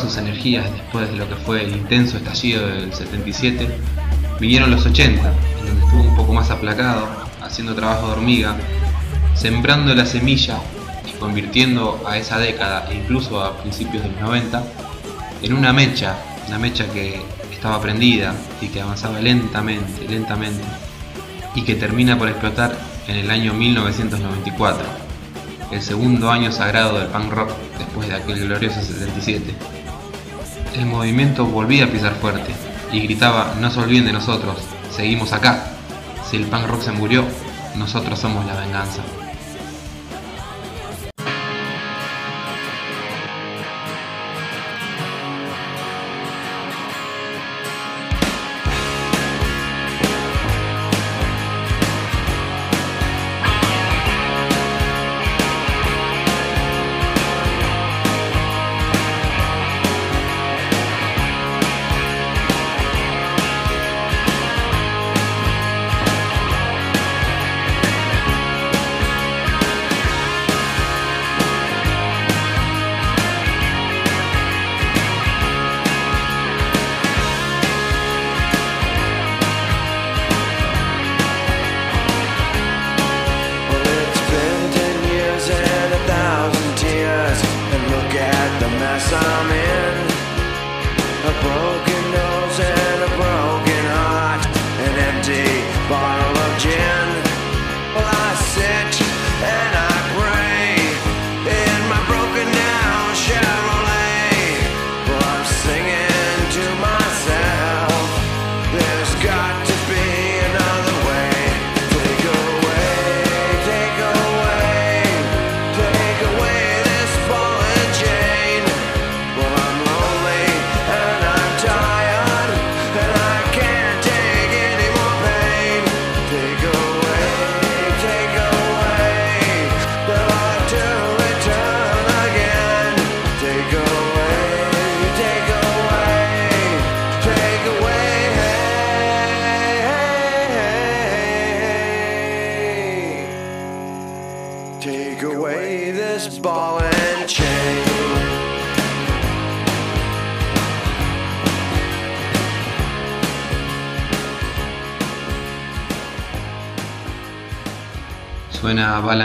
sus energías después de lo que fue el intenso estallido del 77, vinieron los 80, en donde estuvo un poco más aplacado, haciendo trabajo de hormiga, sembrando la semilla y convirtiendo a esa década, e incluso a principios de los 90, en una mecha, una mecha que estaba prendida y que avanzaba lentamente, lentamente, y que termina por explotar en el año 1994, el segundo año sagrado del punk rock después de aquel glorioso 77. El movimiento volvía a pisar fuerte y gritaba, no se olviden de nosotros, seguimos acá. Si el punk rock se murió, nosotros somos la venganza.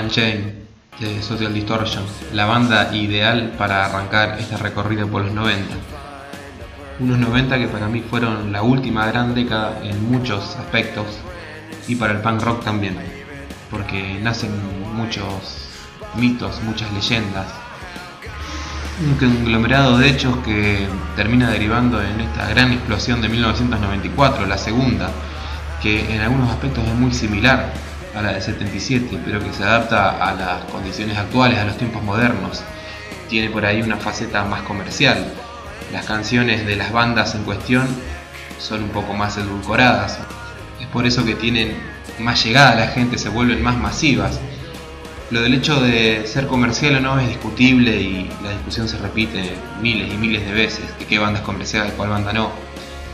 Chain de Social Distortion, la banda ideal para arrancar este recorrido por los 90. Unos 90 que para mí fueron la última gran década en muchos aspectos y para el punk rock también, porque nacen muchos mitos, muchas leyendas, un conglomerado de hechos que termina derivando en esta gran explosión de 1994, la segunda, que en algunos aspectos es muy similar a la del 77, pero que se adapta a las condiciones actuales, a los tiempos modernos. Tiene por ahí una faceta más comercial. Las canciones de las bandas en cuestión son un poco más edulcoradas. Es por eso que tienen más llegada a la gente, se vuelven más masivas. Lo del hecho de ser comercial o no es discutible y la discusión se repite miles y miles de veces, de qué banda es comercial, cuál banda no.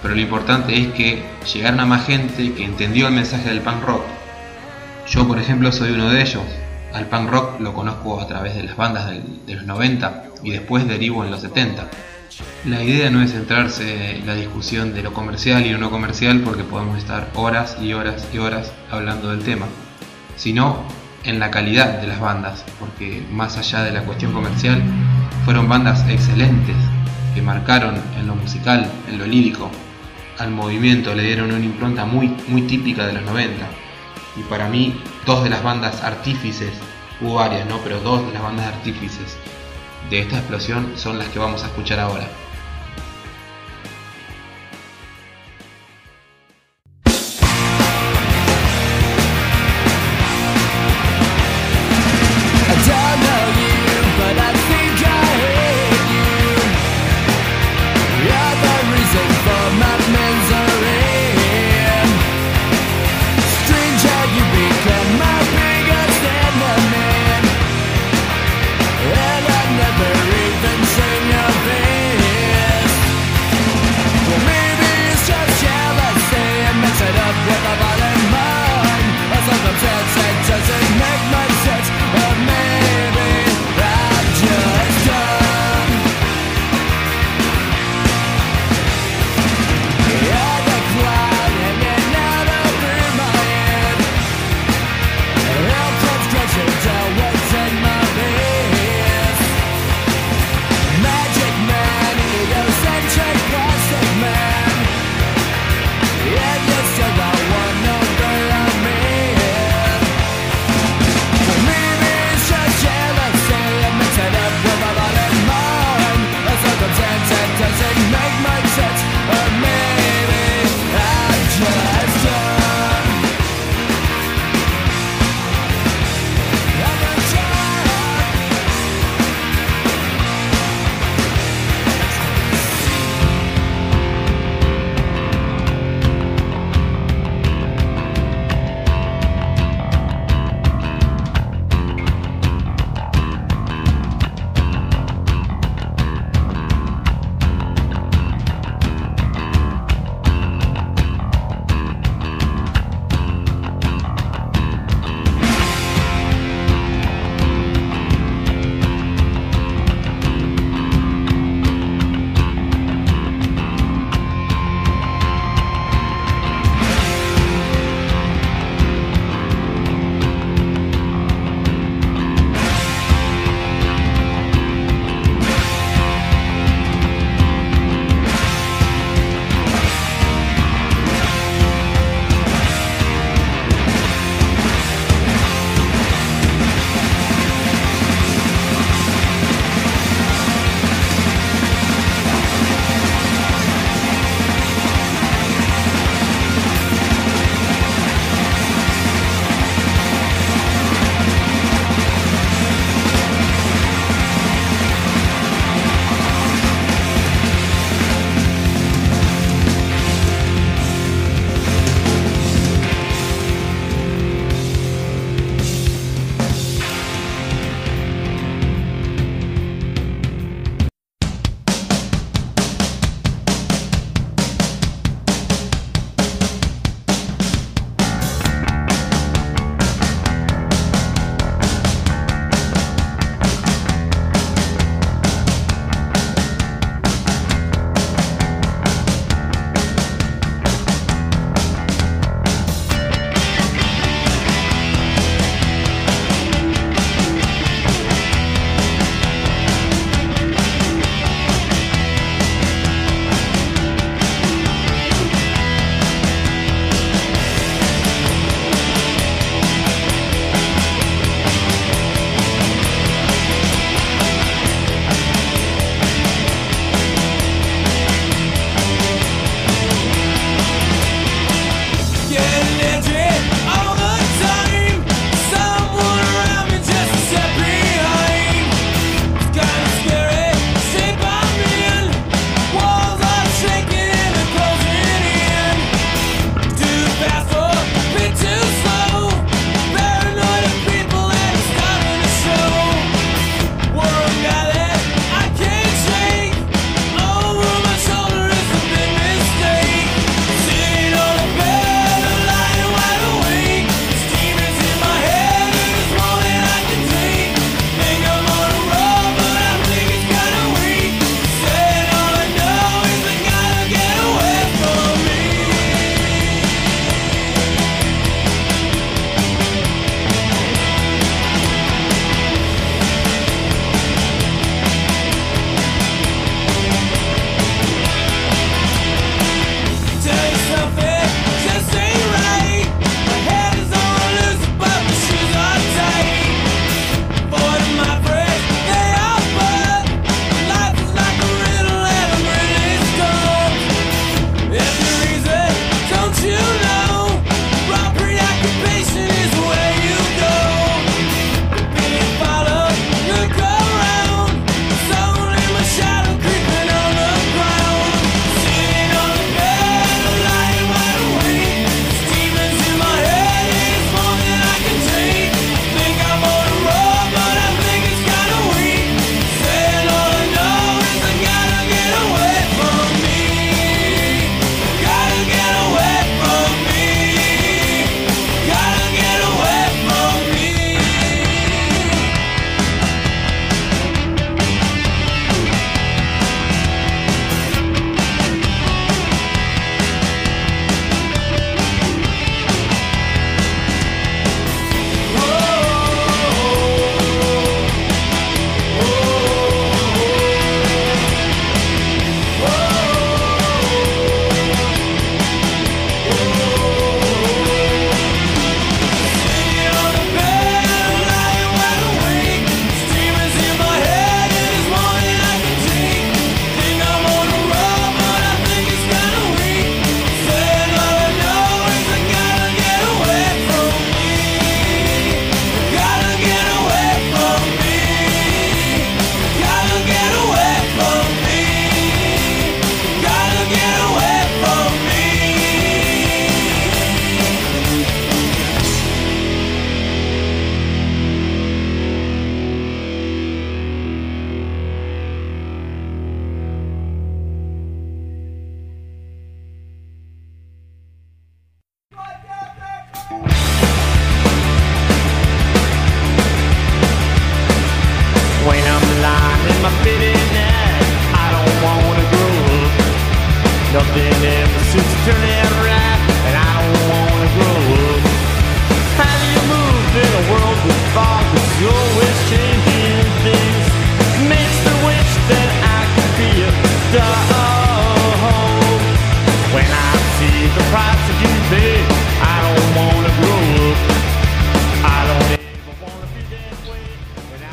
Pero lo importante es que llegaron a más gente que entendió el mensaje del punk rock. Yo, por ejemplo, soy uno de ellos. Al punk rock lo conozco a través de las bandas de los 90 y después derivo en los 70. La idea no es centrarse en la discusión de lo comercial y no comercial porque podemos estar horas y horas y horas hablando del tema, sino en la calidad de las bandas, porque más allá de la cuestión comercial, fueron bandas excelentes que marcaron en lo musical, en lo lírico, al movimiento le dieron una impronta muy, muy típica de los 90. Y para mí, dos de las bandas artífices, hubo varias, ¿no? Pero dos de las bandas artífices de esta explosión son las que vamos a escuchar ahora.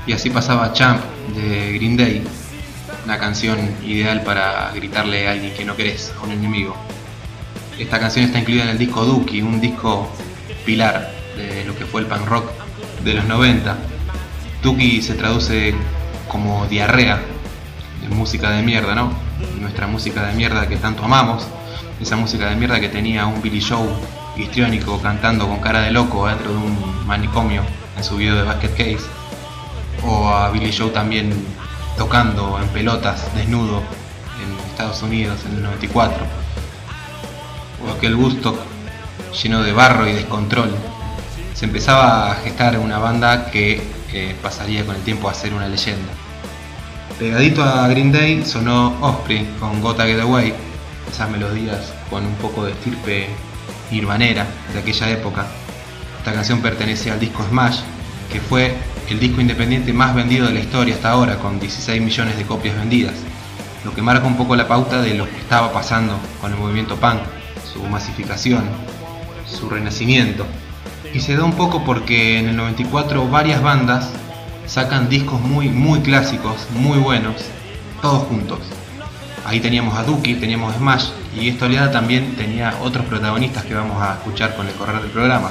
Y así pasaba Champ de Green Day, una canción ideal para gritarle a alguien que no querés, a un enemigo. Esta canción está incluida en el disco Dookie, un disco pilar de lo que fue el punk rock de los 90. Dookie se traduce como diarrea, en música de mierda, ¿no? Nuestra música de mierda que tanto amamos, esa música de mierda que tenía un Billy Joe histriónico cantando con cara de loco dentro de un manicomio en su video de Basket Case o a Billy Joe también tocando en pelotas, desnudo, en Estados Unidos en el 94, o aquel Woodstock lleno de barro y descontrol. Se empezaba a gestar una banda que pasaría con el tiempo a ser una leyenda. Pegadito a Green Day sonó Osprey con Gotta Get Away, esas melodías con un poco de estirpe nirvanera de aquella época. Esta canción pertenece al disco Smash, que fue el disco independiente más vendido de la historia hasta ahora, con 16 millones de copias vendidas, lo que marca un poco la pauta de lo que estaba pasando con el movimiento punk, su masificación, su renacimiento. Y se da un poco porque en el 94 varias bandas sacan discos muy, muy clásicos, muy buenos, todos juntos. Ahí teníamos a Dookie, teníamos Smash y esta oleada también tenía otros protagonistas que vamos a escuchar con el correr del programa.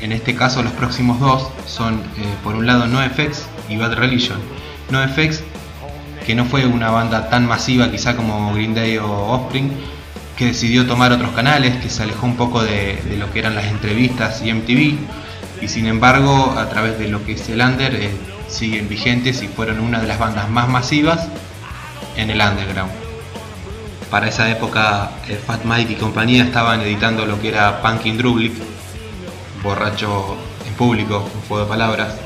En este caso los próximos dos son eh, por un lado NoFX y Bad Religion. NoFX que no fue una banda tan masiva quizá como Green Day o Offspring, que decidió tomar otros canales, que se alejó un poco de, lo que eran las entrevistas y MTV, y sin embargo a través de lo que es el under eh, siguen vigentes y fueron una de las bandas más masivas en el underground. Para esa época eh, Fat Mike y compañía estaban editando lo que era Punk in Drublic, borracho en público, un juego de palabras,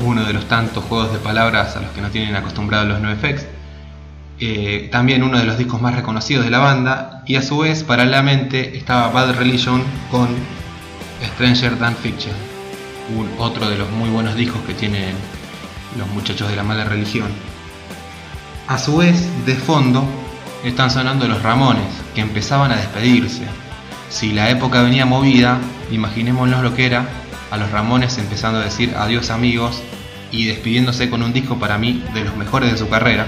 uno de los tantos juegos de palabras a los que no tienen acostumbrados los NoFX. Eh, también uno de los discos más reconocidos de la banda y a su vez paralelamente estaba Bad Religion con Stranger Than Fiction, otro de los muy buenos discos que tienen los muchachos de la mala religión. A su vez, de fondo, están sonando los Ramones, que empezaban a despedirse. Si la época venía movida, imaginémonos lo que era, a los Ramones empezando a decir adiós amigos y despidiéndose con un disco para mí de los mejores de su carrera,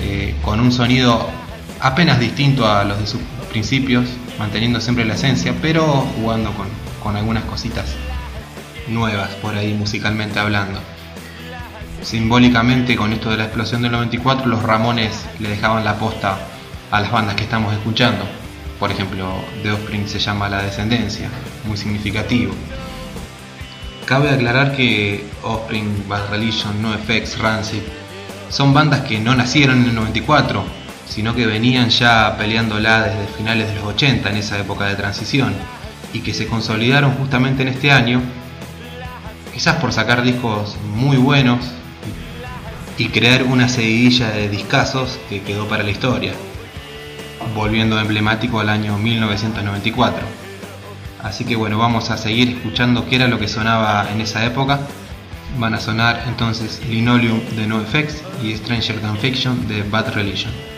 eh, con un sonido apenas distinto a los de sus principios, manteniendo siempre la esencia, pero jugando con, con algunas cositas nuevas por ahí musicalmente hablando. Simbólicamente con esto de la explosión del 94 los Ramones le dejaban la posta a las bandas que estamos escuchando. Por ejemplo, The Offspring se llama La Descendencia, muy significativo. Cabe aclarar que Offspring, Bad Religion, NoFX, Rancid son bandas que no nacieron en el 94, sino que venían ya peleándola desde finales de los 80 en esa época de transición y que se consolidaron justamente en este año, quizás por sacar discos muy buenos y crear una seguidilla de discazos que quedó para la historia, volviendo emblemático al año 1994. Así que bueno, vamos a seguir escuchando qué era lo que sonaba en esa época. Van a sonar entonces Linoleum de NoFX y Stranger Than Fiction de Bad Religion.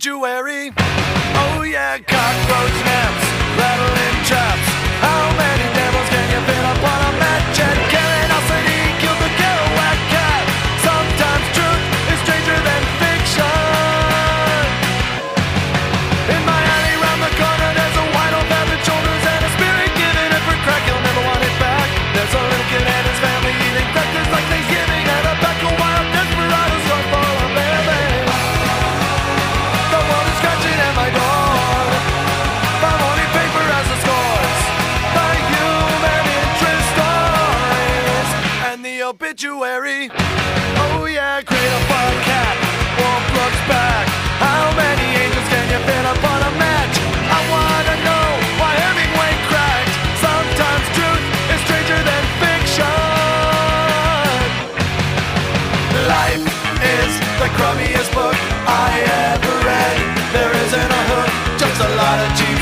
Jewery.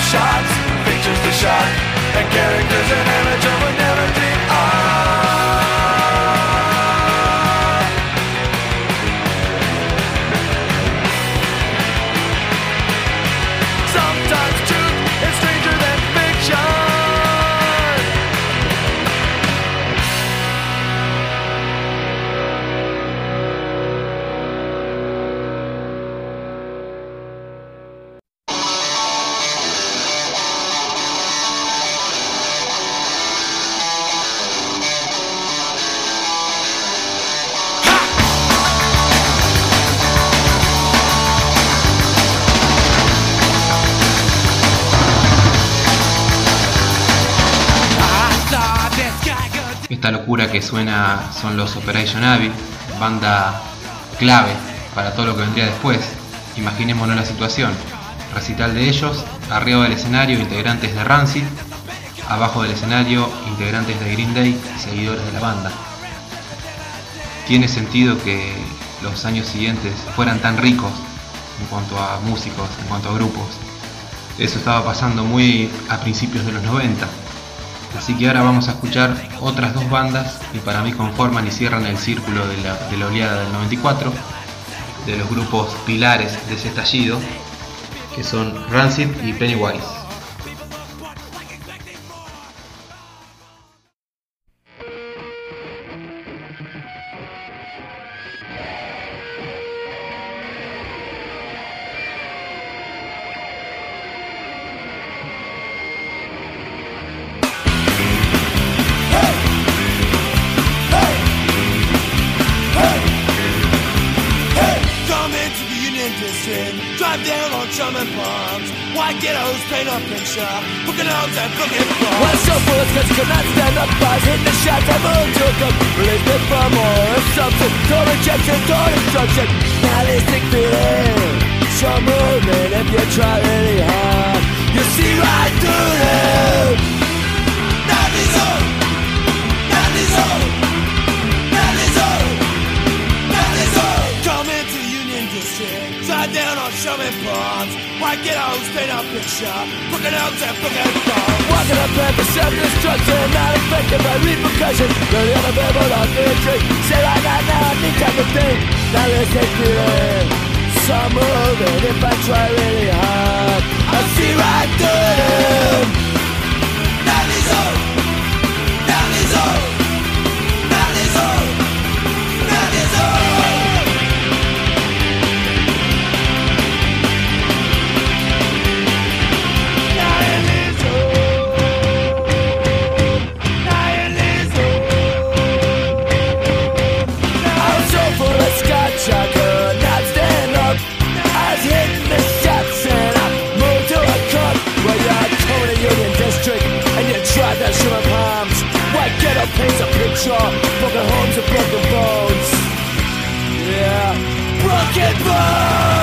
shots, features the shock, and characters and images. Suena son los Operation Abbey, banda clave para todo lo que vendría después. Imaginémonos la situación. Recital de ellos, arriba del escenario integrantes de Rancid, abajo del escenario integrantes de Green Day y seguidores de la banda. Tiene sentido que los años siguientes fueran tan ricos en cuanto a músicos, en cuanto a grupos. Eso estaba pasando muy a principios de los 90. Así que ahora vamos a escuchar otras dos bandas que para mí conforman y cierran el círculo de la, de oleada del 94, de los grupos pilares de ese estallido, que son Rancid y Pennywise. District, drive down on Drummond Palms. White ghettos paint and shop, booking homes and booking When bars. so full of cuts cannot stand up. Bars hit the shots to a cup Release me from of something Door rejection, door destruction Nihilistic feeling. So movement if you try really hard. You see right through them it Why get out, stay up picture Fucking out and fucking Why can't path of self-destruction Not affected by repercussions. Learning on a bed but off the tree Say like I now I need I can think. Now let's take it Some of it if I try really hard I see right through it. culture, the homes of broken bones. Yeah, broken bones.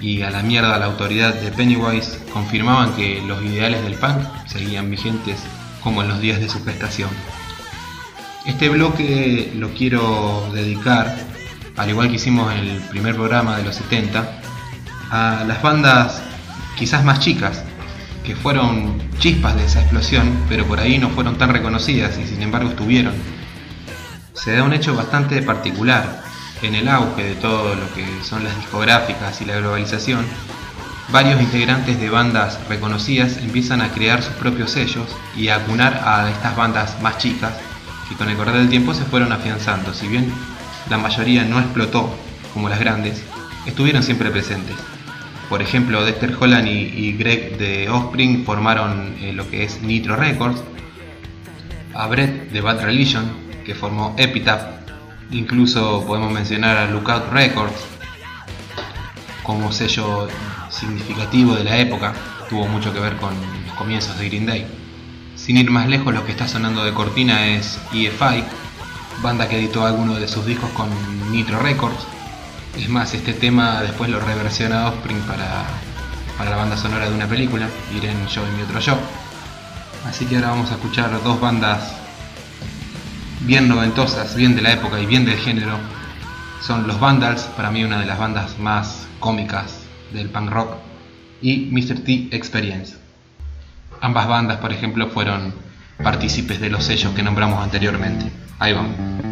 Y a la mierda la autoridad de Pennywise confirmaban que los ideales del punk seguían vigentes como en los días de su gestación. Este bloque lo quiero dedicar, al igual que hicimos en el primer programa de los 70, a las bandas quizás más chicas, que fueron chispas de esa explosión, pero por ahí no fueron tan reconocidas y sin embargo estuvieron. Se da un hecho bastante particular. En el auge de todo lo que son las discográficas y la globalización, varios integrantes de bandas reconocidas empiezan a crear sus propios sellos y a acunar a estas bandas más chicas que con el correr del tiempo se fueron afianzando. Si bien la mayoría no explotó como las grandes, estuvieron siempre presentes. Por ejemplo, Dexter Holland y, Greg de Offspring formaron eh, lo que es Nitro Records, a Brett de Bad Religion, que formó Epitaph, incluso podemos mencionar a Lookout Records como sello significativo de la época, tuvo mucho que ver con los comienzos de Green Day. Sin ir más lejos, lo que está sonando de cortina es EFI, banda que editó algunos de sus discos con Nitro Records. Es más, este tema después lo reversiona Offspring para, para la banda sonora de una película, Irene Yo y mi otro yo. Así que ahora vamos a escuchar dos bandas bien noventosas, bien de la época y bien del género. Son los Vandals, para mí una de las bandas más cómicas del punk rock, y Mr. T Experience. Ambas bandas, por ejemplo, fueron partícipes de los sellos que nombramos anteriormente. Ahí vamos.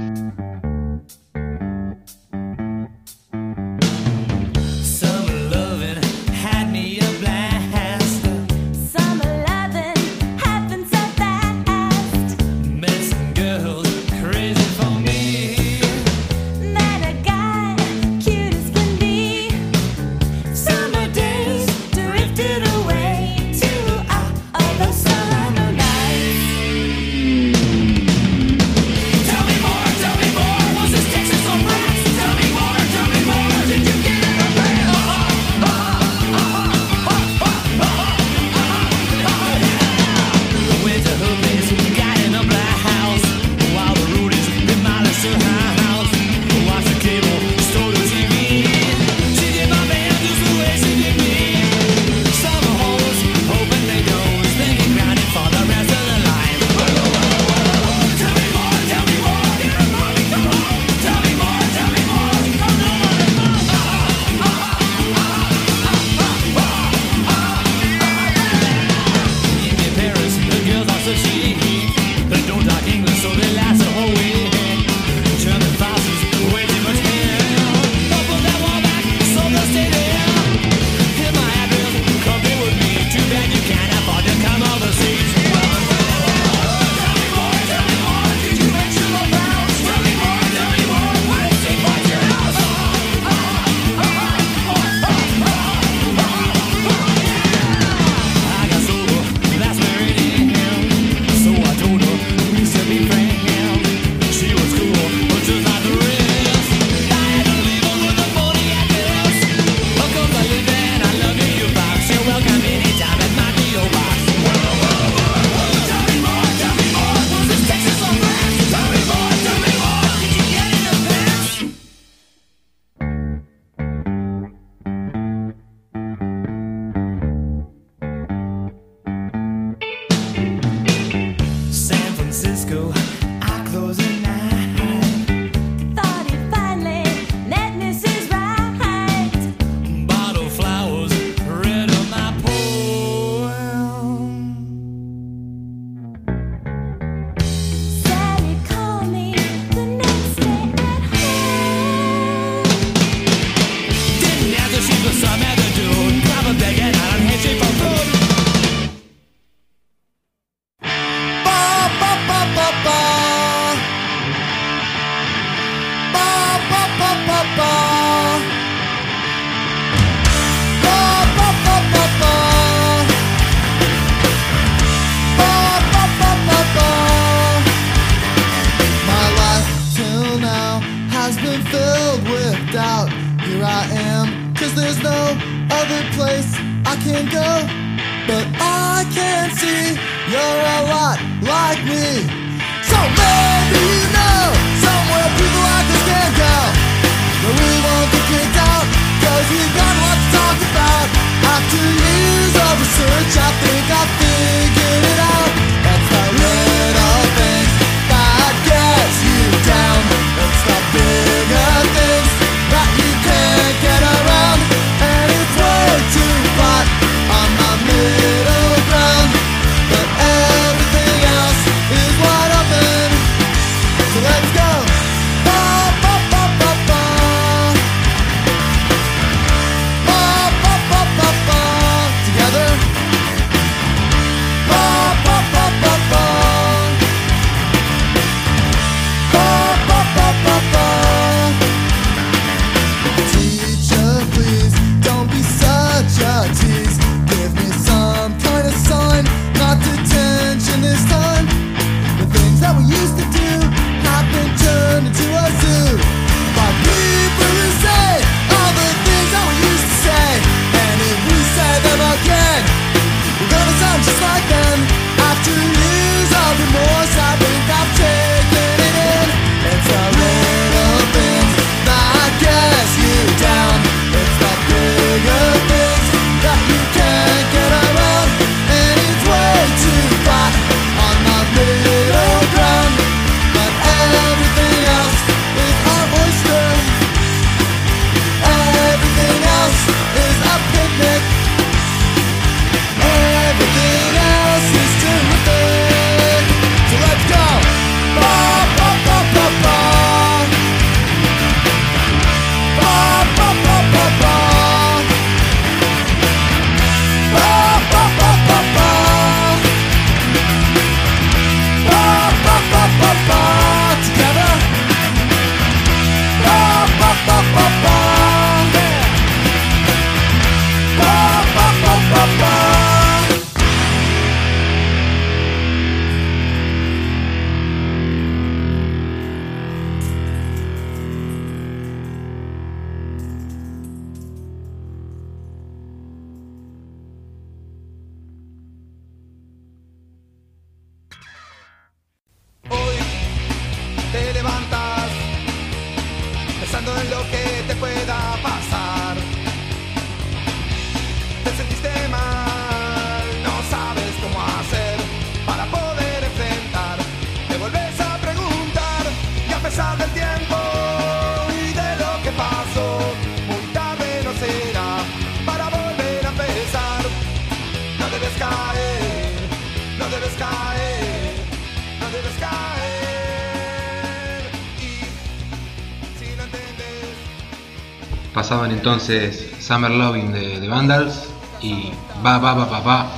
Pasaban entonces Summer Loving de The Vandals y Ba Ba Ba Ba Ba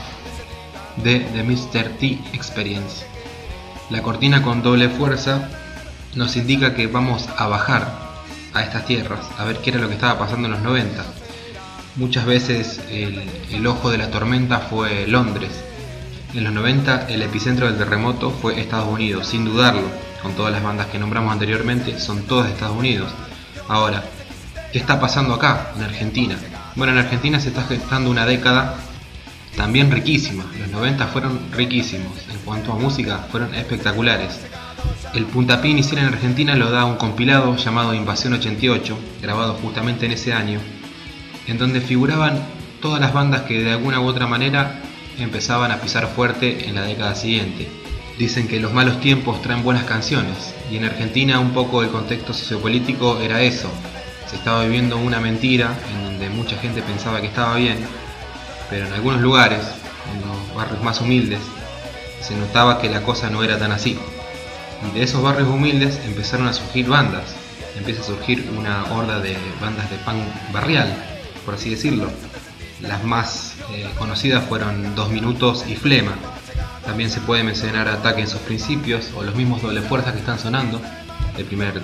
de The Mr. T Experience. La cortina con doble fuerza nos indica que vamos a bajar a estas tierras a ver qué era lo que estaba pasando en los 90. Muchas veces el, ojo de la tormenta fue Londres. En los 90 el epicentro del terremoto fue Estados Unidos, sin dudarlo. Con todas las bandas que nombramos anteriormente, son todas de Estados Unidos. Ahora, ¿qué está pasando acá, en Argentina? Bueno, en Argentina se está gestando una década también riquísima. Los 90 fueron riquísimos. En cuanto a música, fueron espectaculares. El puntapié inicial en Argentina lo da un compilado llamado Invasión 88, grabado justamente en ese año, en donde figuraban todas las bandas que de alguna u otra manera empezaban a pisar fuerte en la década siguiente. Dicen que los malos tiempos traen buenas canciones, y en Argentina un poco el contexto sociopolítico era eso. Se estaba viviendo una mentira en donde mucha gente pensaba que estaba bien, pero en algunos lugares, en los barrios más humildes, se notaba que la cosa no era tan así. Y de esos barrios humildes empezaron a surgir bandas. Empieza a surgir una horda de bandas de punk barrial, por así decirlo. Las más eh, conocidas fueron Dos Minutos y Flema. También se puede mencionar Ataque en sus principios o los mismos doble fuerzas que están sonando. El primer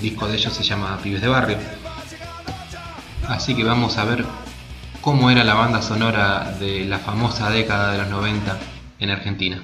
disco de ellos se llama Pibes de Barrio. Así que vamos a ver cómo era la banda sonora de la famosa década de los 90 en Argentina.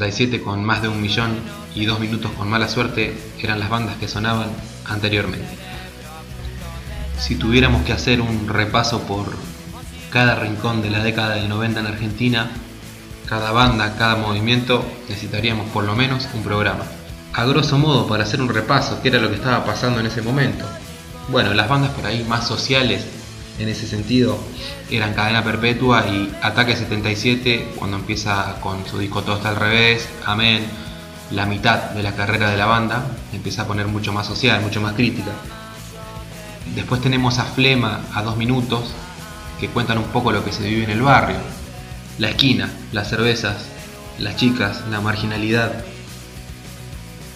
77 con más de un millón y dos minutos con mala suerte eran las bandas que sonaban anteriormente. Si tuviéramos que hacer un repaso por cada rincón de la década del 90 en Argentina, cada banda, cada movimiento, necesitaríamos por lo menos un programa. A grosso modo, para hacer un repaso, ¿qué era lo que estaba pasando en ese momento? Bueno, las bandas por ahí más sociales, en ese sentido, eran Cadena Perpetua y Ataque 77, cuando empieza con su disco Todo está al revés, Amén, la mitad de la carrera de la banda, empieza a poner mucho más social, mucho más crítica. Después tenemos a Flema a dos minutos, que cuentan un poco lo que se vive en el barrio. La esquina, las cervezas, las chicas, la marginalidad.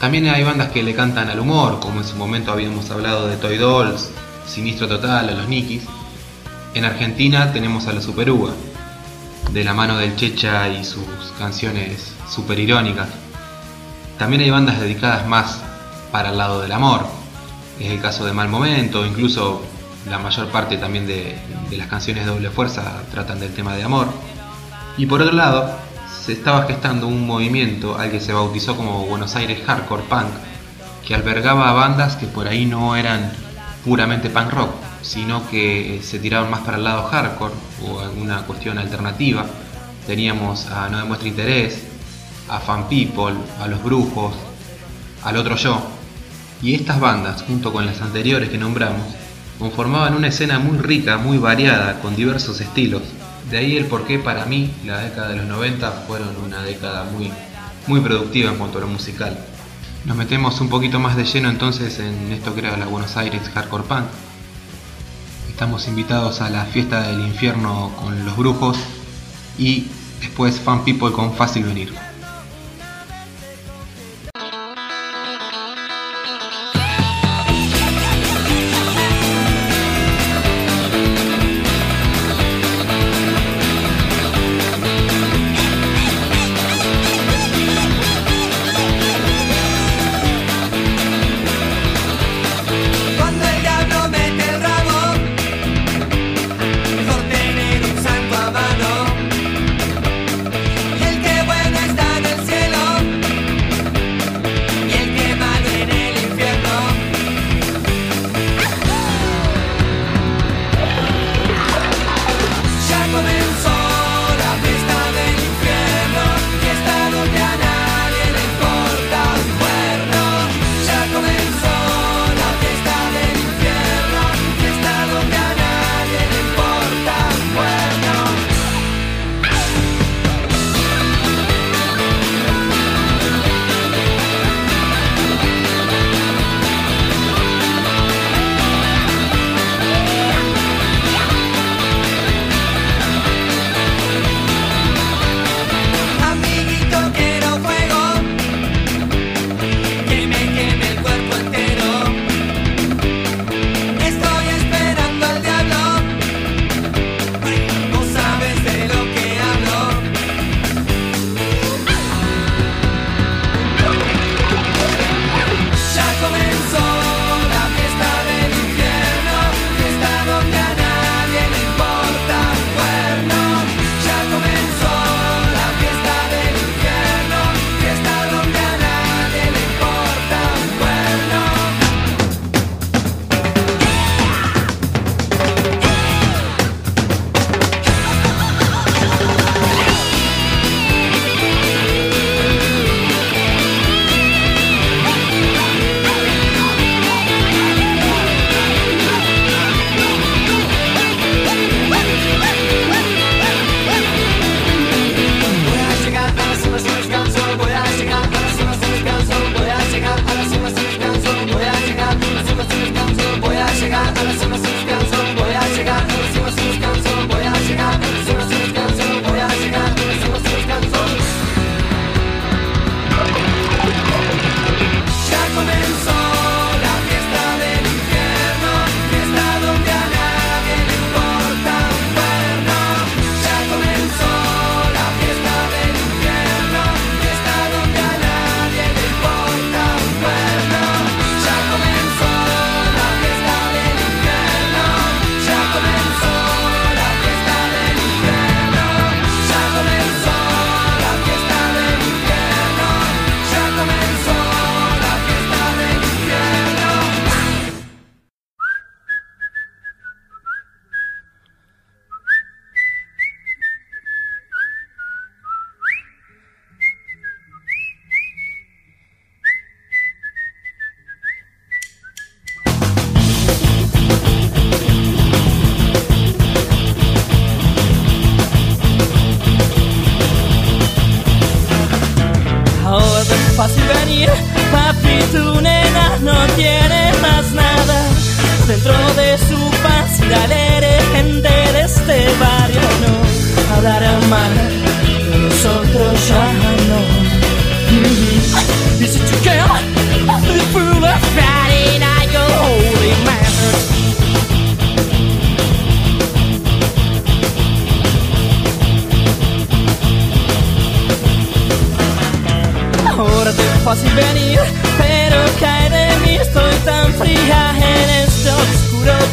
También hay bandas que le cantan al humor, como en su momento habíamos hablado de Toy Dolls, Sinistro Total, a los Nikis. En Argentina tenemos a la Super Uva, de la mano del Checha y sus canciones super irónicas. También hay bandas dedicadas más para el lado del amor. Es el caso de Mal Momento, incluso la mayor parte también de, de las canciones de doble fuerza tratan del tema de amor. Y por otro lado, se estaba gestando un movimiento al que se bautizó como Buenos Aires Hardcore Punk, que albergaba a bandas que por ahí no eran puramente punk rock, sino que se tiraban más para el lado hardcore o alguna cuestión alternativa. Teníamos a No Demuestra Interés, a Fan People, a Los Brujos, al Otro Yo. Y estas bandas, junto con las anteriores que nombramos, conformaban una escena muy rica, muy variada, con diversos estilos. De ahí el porqué para mí la década de los 90 fueron una década muy, muy productiva en cuanto a lo musical. Nos metemos un poquito más de lleno entonces en esto que era la Buenos Aires Hardcore Punk. Estamos invitados a la fiesta del infierno con los brujos y después Fan People con Fácil Venir.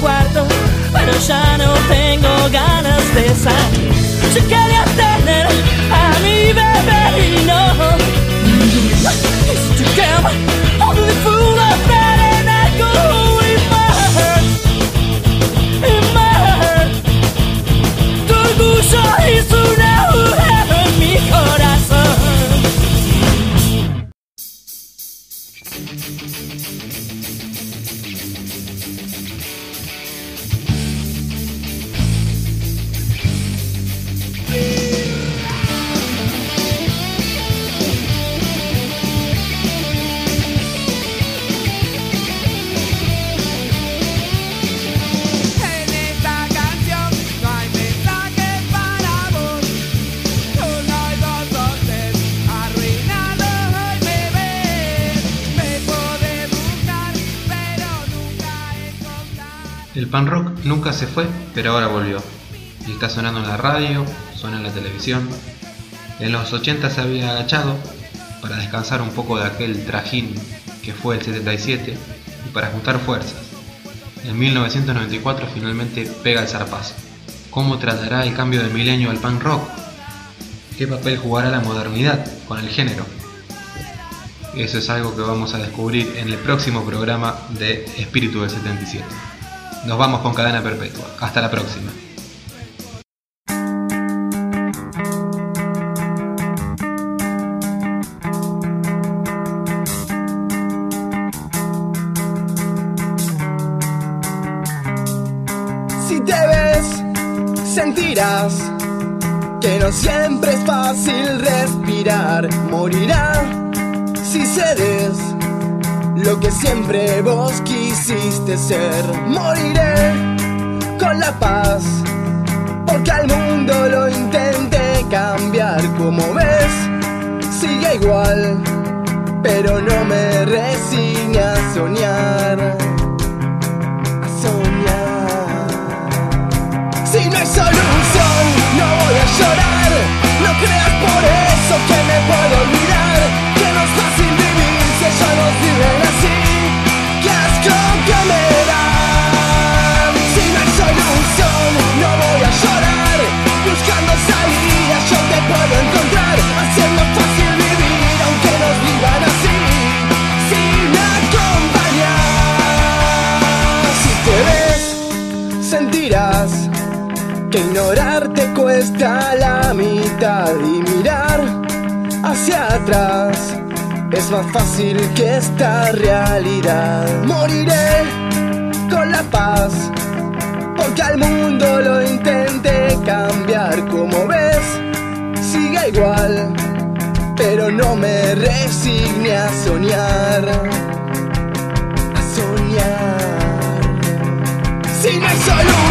Cuarto, pero ya no tengo ganas de salir. Yo quería nunca se fue, pero ahora volvió. Y está sonando en la radio, suena en la televisión. En los 80 se había agachado para descansar un poco de aquel trajín que fue el 77 y para juntar fuerzas. En 1994 finalmente pega el zarpazo. ¿Cómo tratará el cambio de milenio al pan rock? ¿Qué papel jugará la modernidad con el género? Eso es algo que vamos a descubrir en el próximo programa de Espíritu del 77. Nos vamos con cadena perpetua. Hasta la próxima. Si te ves, sentirás que no siempre es fácil respirar. Morirá si cedes lo que siempre vos quisiste ser. Moriré con la paz, porque al mundo lo intenté cambiar. Como ves, sigue igual, pero no me resigne a soñar. A soñar. Si no hay solución, no voy a llorar. No creas por eso que me puedo olvidar. Que no es fácil vivir si ellos nos viven salidas, yo te puedo encontrar. Haciendo fácil vivir, aunque nos vivan así. Si me acompañas, si te ves sentirás que ignorarte cuesta la mitad y mirar hacia atrás es más fácil que esta realidad. Moriré con la paz, porque al mundo lo intenté cambiar. Como ves, sigue igual, pero no me resigné a soñar. A soñar. Si no solo